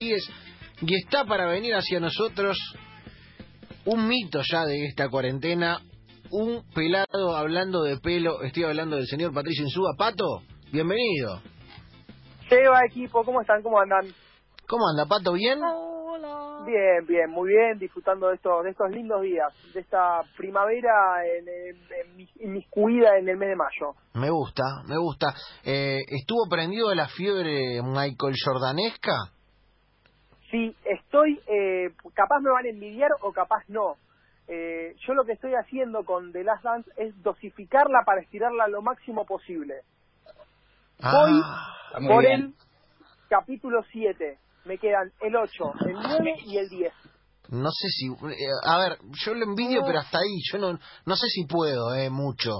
Rodríguez y está para venir hacia nosotros un mito ya de esta cuarentena, un pelado hablando de pelo, estoy hablando del señor Patricio Insúa. Pato, bienvenido. Seba, equipo, ¿cómo están? ¿Cómo andan? ¿Cómo anda, Pato? ¿Bien? Hola. Bien, bien, muy bien, disfrutando de estos, de estos lindos días, de esta primavera en, en, en mis- inmiscuida en el mes de mayo. Me gusta, me gusta. Eh, ¿Estuvo prendido de la fiebre Michael Jordanesca? Sí, estoy, eh, capaz me van a envidiar o capaz no. Eh, yo lo que estoy haciendo con The Last Dance es dosificarla para estirarla lo máximo posible. Voy Ah, por el capítulo 7. Me quedan el 8, el 9 y el 10. no sé si... eh, a ver, yo lo envidio, pero hasta ahí. Yo no, no sé si puedo, eh, mucho.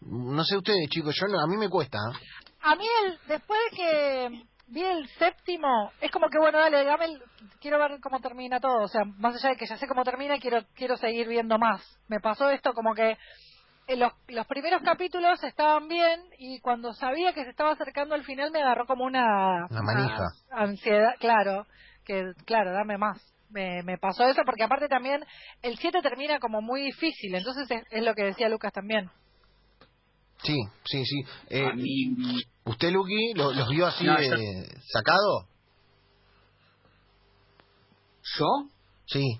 No sé ustedes, chicos, yo no- a mí me cuesta. ¿eh? A mí, el, después de que vi el séptimo, es como que, bueno, dale, dame el- quiero ver cómo termina todo. O sea, más allá de que ya sé cómo termina, quiero quiero seguir viendo más. Me pasó esto como que en los, los primeros capítulos estaban bien y cuando sabía que se estaba acercando al final me agarró como una... Una manija. ansiedad, claro, que, claro, dame más. Me, me pasó eso porque aparte también el 7 termina como muy difícil, entonces es, es lo que decía Lucas también. Sí, sí, sí. Eh, A mí, ¿Usted, Luqui, lo- los vio así No, sacado? ¿yo? Sí.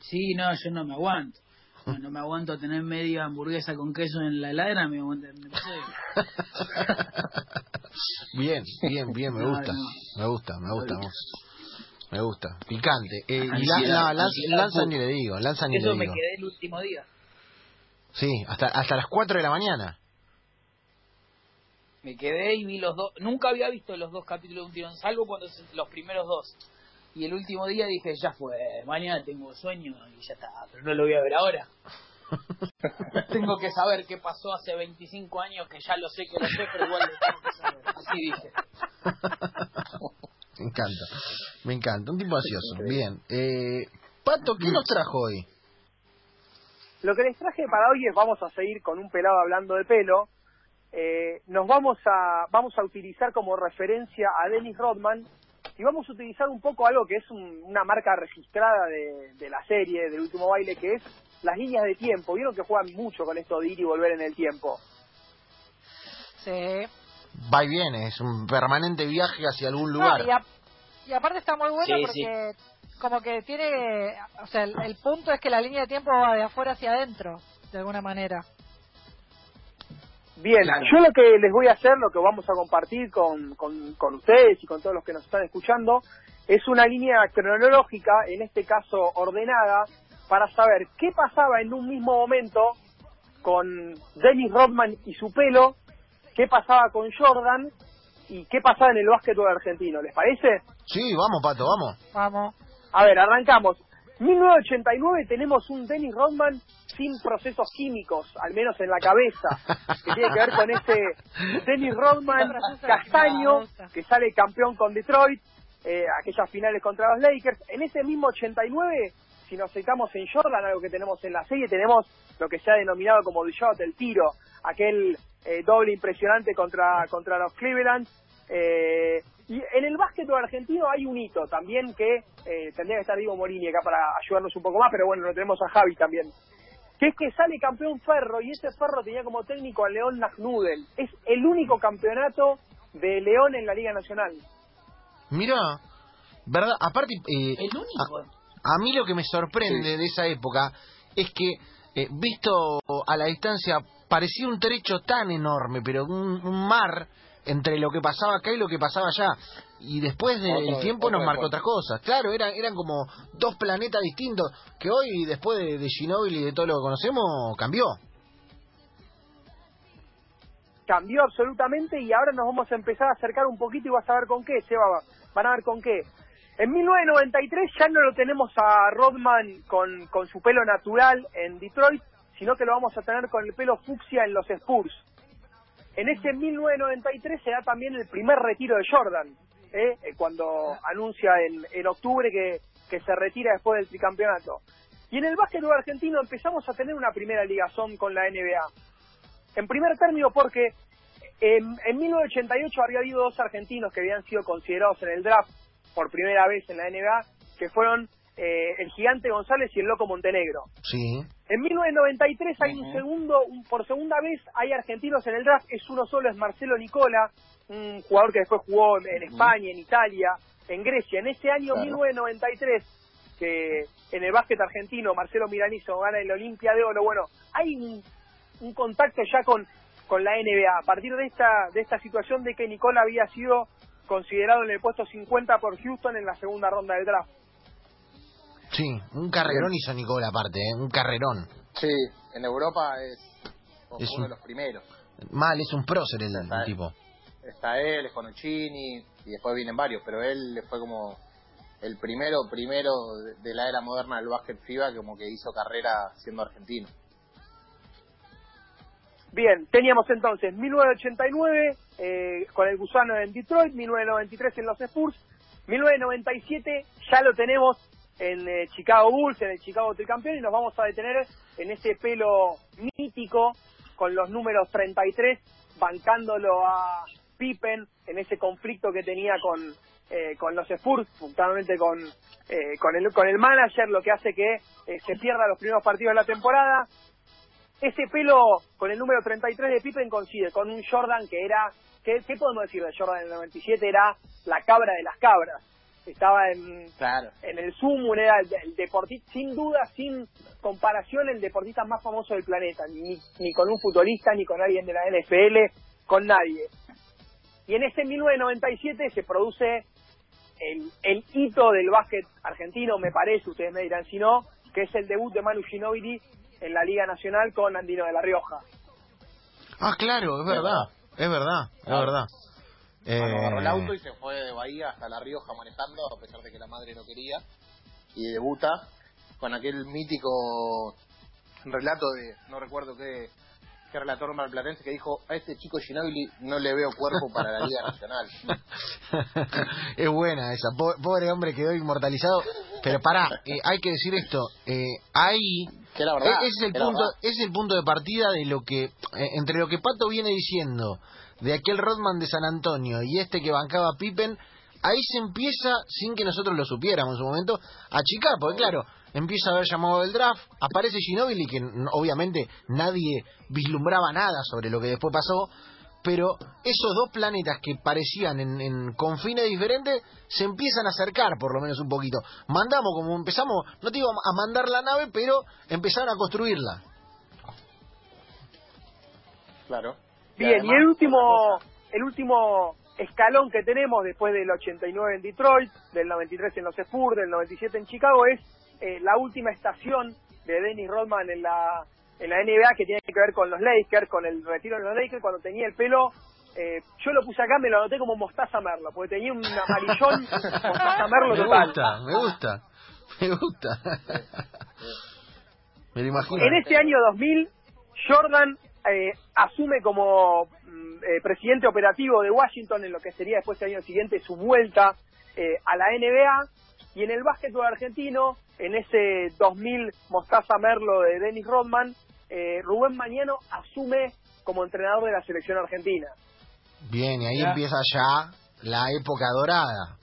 Sí, no, yo no me aguanto. No, no me aguanto tener media hamburguesa con queso en la heladera, me aguanto. me bien, bien, bien, me gusta. no. Me gusta, me gusta. Me gusta. Picante. Eh, y la, lanza, lanza ni le digo, lanza ni Eso le me digo. quedé el último día. Sí, hasta, hasta las 4 de la mañana. Me quedé y vi los dos. Nunca había visto los dos capítulos de un tirón, salvo cuando los primeros dos. Y el último día dije, ya fue, mañana tengo sueño y ya está, pero no lo voy a ver ahora. tengo que saber qué pasó hace 25 años, que ya lo sé que lo sé, pero igual lo tengo que saber. Así dije. Me encanta, me encanta. Un tipo ansioso. Bien. Eh, Pato, ¿qué nos trajo hoy? Lo que les traje para hoy es vamos a seguir con un pelado hablando de pelo. Eh, nos vamos a vamos a utilizar como referencia a Dennis Rodman y vamos a utilizar un poco algo que es un- una marca registrada de, de la serie del último baile que es las líneas de tiempo. Vieron que juegan mucho con esto de ir y volver en el tiempo. Sí. Va y viene, es un permanente viaje hacia algún No, lugar. y, a- y aparte está muy bueno Sí, porque como que tiene, o sea, el, el punto es que la línea de tiempo va de afuera hacia adentro, de alguna manera. Bien, Claro. yo lo que les voy a hacer, lo que vamos a compartir con, con, con ustedes y con todos los que nos están escuchando, es una línea cronológica, en este caso ordenada, para saber qué pasaba en un mismo momento con Dennis Rodman y su pelo, qué pasaba con Jordan y qué pasaba en el básquetbol argentino. ¿Les parece? Sí, vamos, Pato, vamos. Vamos. A ver, arrancamos. 1989 tenemos un Dennis Rodman sin procesos químicos, al menos en la cabeza, que tiene que ver con ese Dennis Rodman castaño que sale campeón con Detroit, eh, aquellas finales contra los Lakers. En ese mismo 89, si nos acercamos en Jordan, algo que tenemos en la serie, tenemos lo que se ha denominado como The Shot, el tiro, aquel eh, doble impresionante contra, contra los Cleveland. Eh, y en el básquetbol argentino hay un hito también que eh, tendría que estar Diego Morini acá para ayudarnos un poco más, pero bueno, lo tenemos a Javi también. Que es que sale campeón Ferro y ese Ferro tenía como técnico a León Nagnudel. Es el único campeonato de León en la Liga Nacional. Mira, ¿verdad? Aparte, eh, El único. a, a mí lo que me sorprende de esa época es que, eh, visto a la distancia, parecía un trecho tan enorme, pero un, un mar entre lo que pasaba acá y lo que pasaba allá. Y después del Otro- tiempo nos marcó otras cosas. Claro, eran, eran como dos planetas distintos que hoy, después de, de Ginóbili y de todo lo que conocemos, cambió. cambió absolutamente y ahora nos vamos a empezar a acercar un poquito y vas a ver con qué, Seba, van a ver con qué. En 1993 ya no lo tenemos a Rodman con, con su pelo natural en Detroit, sino que lo vamos a tener con el pelo fucsia en los Spurs. En ese 1993 se da también el primer retiro de Jordan, ¿eh? Eh, cuando anuncia en, en octubre que, que se retira después del tricampeonato. Y en el básquetbol argentino empezamos a tener una primera ligazón con la NBA. En primer término porque en, en 1988 había habido dos argentinos que habían sido considerados en el draft por primera vez en la NBA, que fueron eh, el gigante González y el loco Montenegro. Sí. En 1993 hay un segundo, un- por segunda vez hay argentinos en el draft, es uno solo, es Marcelo Nicola, un jugador que después jugó en, en España, en Italia, en Grecia. En ese año Claro. 1993, que en el básquet argentino Marcelo Miranizo gana el Olimpia de Oro, bueno, hay un, un contacto ya con, con la NBA. A partir de esta, de esta situación de que Nicola había sido considerado en el puesto 50 por Houston en la segunda ronda del draft. Sí, un carrerón hizo Nicola aparte, ¿eh? un carrerón. Sí, en Europa es, Es uno un- de los primeros. Mal, es un prócer el, el tipo. Está él, es Conuccini, y después vienen varios, pero él fue como el primero, primero de- la era moderna del básquet FIBA, que como que hizo carrera siendo argentino. Bien, teníamos entonces 1989 eh, con el gusano en Detroit, 1993 en los Spurs, 1997 ya lo tenemos en eh, Chicago Bulls, en el Chicago Tricampeón y nos vamos a detener en ese pelo mítico con los números 33 bancándolo a Pippen en ese conflicto que tenía con eh, con los Spurs, puntualmente con eh, con el con el manager, lo que hace que eh, se pierda los primeros partidos de la temporada ese pelo con el número 33 de Pippen coincide con un Jordan que era, ¿qué, qué podemos decir de Jordan en el 97? Era la cabra de las cabras. Estaba en, Claro. en el sumo, era el, el deportista, sin duda, sin comparación, el deportista más famoso del planeta. Ni, ni con un futbolista, ni con alguien de la NFL, con nadie. Y en ese 1997 se produce el, el hito del básquet argentino, me parece, ustedes me dirán si no, que es el debut de Manu Ginóbili en la Liga Nacional con Andino de la Rioja. Ah, claro, es verdad, es verdad, es verdad. Bueno, agarró el Eh, auto y se fue de Bahía hasta La Rioja manejando, a pesar de que la madre no quería. Y debuta con aquel mítico relato de, no recuerdo qué, qué relator marplatense, que dijo, a este chico Ginobili no le veo cuerpo para la Liga Nacional. es buena esa. Po- Pobre hombre quedó inmortalizado. Pero pará, eh, hay que decir esto. Eh, ahí Que la verdad, E- ese es el punto, es el punto de partida de lo que eh, entre lo que Pato viene diciendo de aquel Rodman de San Antonio y este que bancaba Pippen, ahí se empieza sin que nosotros lo supiéramos en su momento a achicar, porque claro, empieza a haber llamado del draft, aparece Ginobili que obviamente nadie vislumbraba nada sobre lo que después pasó, pero esos dos planetas que parecían en, en confines diferentes se empiezan a acercar por lo menos un poquito. Mandamos como empezamos, no te digo a mandar la nave, pero empezaron a construirla. Claro. Bien, y el último, el último escalón que tenemos después del 89 en Detroit, del 93 en los Spurs, del 97 en Chicago, es eh, la última estación de Dennis Rodman en la, en la NBA que tiene que ver con los Lakers, con el retiro de los Lakers, cuando tenía el pelo, eh, yo lo puse acá, me lo anoté como Mostaza Merlo, porque tenía un amarillón Mostaza Merlo Me total. gusta, me gusta, me gusta. Me lo imagino. En ese año 2000, Jordan eh, asume como mm, eh, presidente operativo de Washington en lo que sería después el año siguiente su vuelta eh, a la NBA. Y en el básquetbol argentino, en ese 2000 Mostaza Merlo de Dennis Rodman, eh, Rubén Mañano asume como entrenador de la selección argentina. Bien, y ahí Ya. empieza ya la época dorada.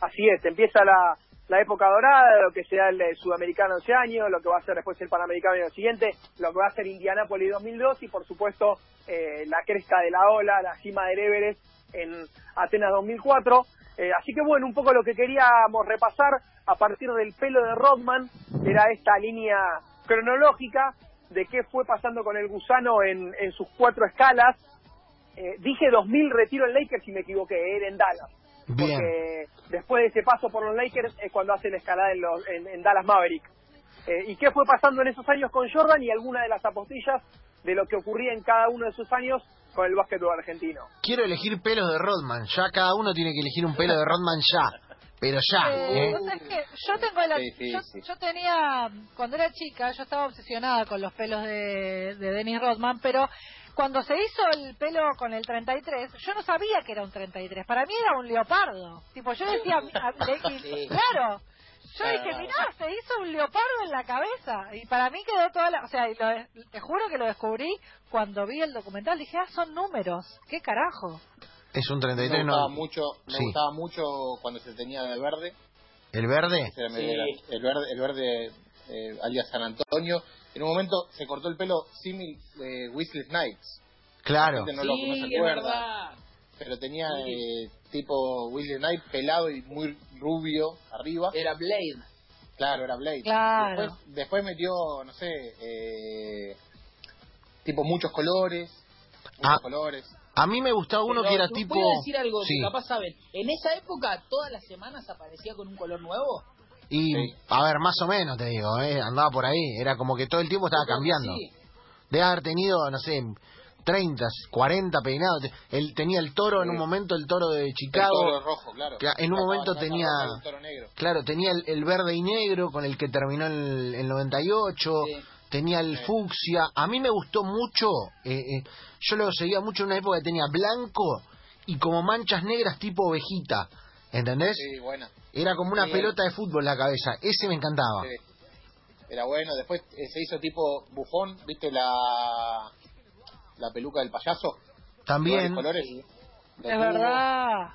Así es, empieza la, la época dorada, lo que será el eh, sudamericano ese año, lo que va a ser después el panamericano el siguiente, lo que va a ser Indianápolis 2002 y por supuesto eh, la cresta de la ola, la cima del Everest en Atenas 2004. Eh, así que bueno, un poco lo que queríamos repasar a partir del pelo de Rodman era esta línea cronológica de qué fue pasando con el gusano en, en sus cuatro escalas. Eh, dije 2000 retiro en Lakers y me equivoqué, era en Dallas Bien. porque después de ese paso por los Lakers es cuando hace la escalada en, los- en- en Dallas Maverick. Eh, ¿Y qué fue pasando en esos años con Jordan y alguna de las apostillas de lo que ocurría en cada uno de esos años con el básquetbol argentino? Quiero elegir pelos de Rodman. Ya cada uno tiene que elegir un pelo de Rodman ya. Pero ya, Eh, ¿eh? vos sabés que yo tengo la, Sí, sí, yo, sí. yo tenía cuando era chica yo estaba obsesionada con los pelos de, de Dennis Rodman pero cuando se hizo el pelo con el 33 yo no sabía que era un 33 para mí era un leopardo tipo yo decía a- le- y- Sí. claro Yo dije, mirá, se hizo un leopardo en la cabeza. Y para mí quedó toda la... O sea, y lo- te juro que lo descubrí cuando vi el documental. Dije, ah, son números. ¿Qué carajo? Es un Me 33, gustaba no. mucho, me Sí. gustaba mucho cuando se tenía de verde. ¿El verde? Sí. El verde, el verde eh, alias San Antonio. En un momento se cortó el pelo símil eh, Weasley Snipes. Claro. La gente no lo- no sí, se es acuerda. Pero tenía Sí. eh, tipo Weasley Snipes pelado y muy rubio arriba. Era Blade. Claro, era Blade. Claro. Después, después metió, no sé, eh, tipo muchos colores. Muchos Ah, colores. A mí me gustaba uno Pero que era voy tipo... a decir algo Sí. que capaz saben. En esa época, todas las semanas aparecía con un color nuevo. Y, Sí. a ver, más o menos te digo, ¿eh? andaba por ahí. Era como que todo el tiempo estaba cambiando. sí. Debe haber tenido, no sé, 30, 40 peinados. Él tenía el toro en un momento, el toro de El Chicago. toro rojo, claro. En un momento tenía-. Claro, tenía el, el verde y negro con el que terminó el, el 98. Sí. Tenía el Sí. fucsia. A mí me gustó mucho. eh, eh, yo lo seguía mucho en una época que tenía blanco y como manchas negras tipo ovejita. ¿Entendés? Sí, buena. Era como una Sí. pelota de fútbol la cabeza. Ese me encantaba. Sí. Era bueno. Después eh, se hizo tipo bufón, ¿viste la la peluca del payaso? También. Colores. Es verdad.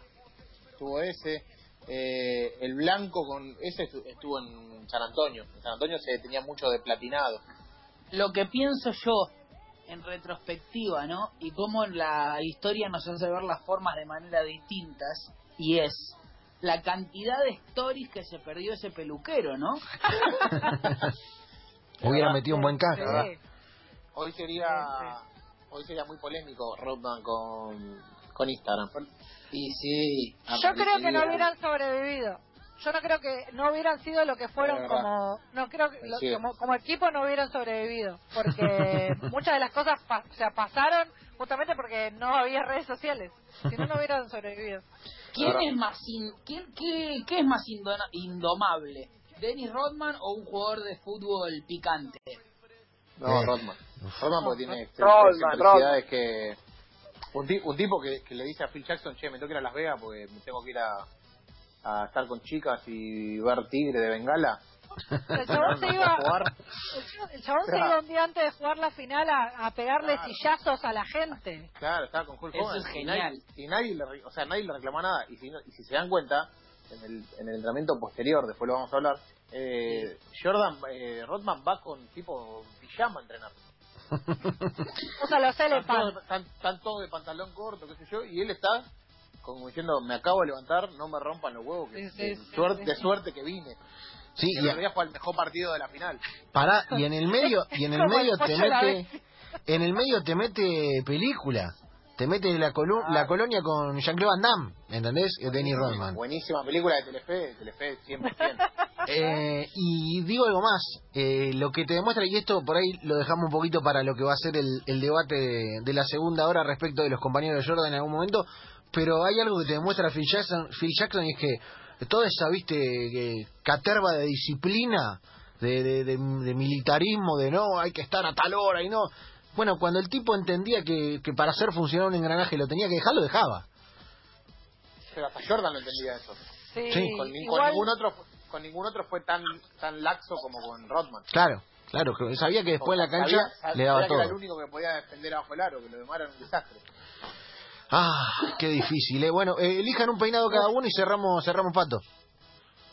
Tuvo ese. Eh, el blanco con ese estu- estuvo en San Antonio. En San Antonio se tenía mucho de platinado. Lo que pienso yo en retrospectiva, ¿no? Y cómo la historia nos hace ver las formas de manera distintas. Y es la cantidad de stories que se perdió ese peluquero, ¿no? Hubiera verdad. metido un buen caso. Sí. Hoy sería hoy sería muy polémico Rodman con con Instagram. Y sí. Yo creo que no hubieran sobrevivido. Yo no creo que no hubieran sido lo que fueron como no creo que lo- como, como equipo no hubieran sobrevivido porque muchas de las cosas pa- o sea, pasaron justamente porque no había redes sociales. Si no no hubieran sobrevivido. ¿Quién Ahora- es más in- quién, qué, qué es más indona- indomable? ¿Dennis Rodman o un jugador de fútbol picante? No, Eh. Rodman. Rodman porque tiene Rodman, excentricidades que un, ti- un tipo que, que le dice a Phil Jackson, che, me tengo que ir a Las Vegas porque me tengo que ir a, a estar con chicas y ver Tigre de Bengala. El chabón se iba, el chabón se iba un día antes de jugar la final a, a pegarle Claro. sillazos a la gente. Claro, estaba con Hulk Eso Hogan. es y genial. nadie- Y nadie, le, o sea, nadie le reclamó nada. Y si, no- y si se dan cuenta, en el, en el entrenamiento posterior, después lo vamos a hablar, eh, Jordan, eh, Rodman va con tipo pijama a entrenar. Usa los Están Elephant. todos, están, están todos de pantalón corto, qué sé yo, y él está como diciendo, me acabo de levantar, no me rompan los huevos, que Sí, sí, de, sí, suerte, sí. de suerte que vine. Sí, Y y, el fue el mejor partido de la final. pará, y en el medio, y en el medio te mete, en el medio te mete película. Te mete la, colu- la colonia con Jean-Claude Van Damme, ¿entendés? Eh, Denny Rodman. Buenísima película de Telefe, de Telefe 100%. Eh, y digo algo más, eh, lo que te demuestra, y esto por ahí lo dejamos un poquito para lo que va a ser el, el debate de, de la segunda hora respecto de los compañeros de Jordan en algún momento, pero hay algo que te demuestra Phil Jackson, Phil Jackson y es que toda esa, viste, que caterva de disciplina, de, de, de- de militarismo, de no, hay que estar a tal hora y no. Bueno, cuando el tipo entendía que, que para hacer funcionar un engranaje lo tenía que dejar, lo dejaba. Pero hasta Jordan lo entendía eso. Sí, Sí. Con, ni- con igual- ningún otro con ningún otro fue tan tan laxo como con Rodman. Claro, claro, sabía que después en la cancha Sabía- sabía le daba que todo. era el único que podía defender abajo el aro, que lo demás era un desastre. Ah, qué difícil, ¿eh? Bueno, eh, elijan un peinado cada uno y cerramos cerramos pato.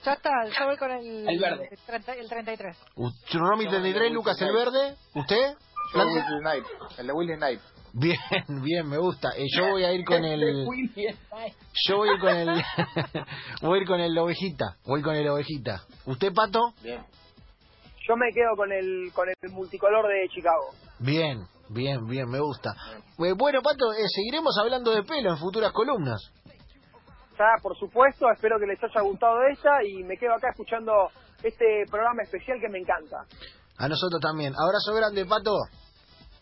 Ya está, yo voy con el, El verde. el, 30 el 33. Tsunomi Yo 33, voy Lucas el verde. ¿Usted? Yo Knight, el de Willie Knight. Bien, bien, me gusta. Eh, yo voy a ir con el... Yo voy a ir con el... voy a ir con el ovejita. Voy con el ovejita. ¿Usted, Pato? Bien. Yo me quedo con el con el multicolor de Chicago. Bien, bien, bien, me gusta. Eh, bueno, Pato, eh, seguiremos hablando de pelo en futuras columnas. Ya, por supuesto, espero que les haya gustado esta y me quedo acá escuchando este programa especial que me encanta. A nosotros también. Abrazo grande, Pato.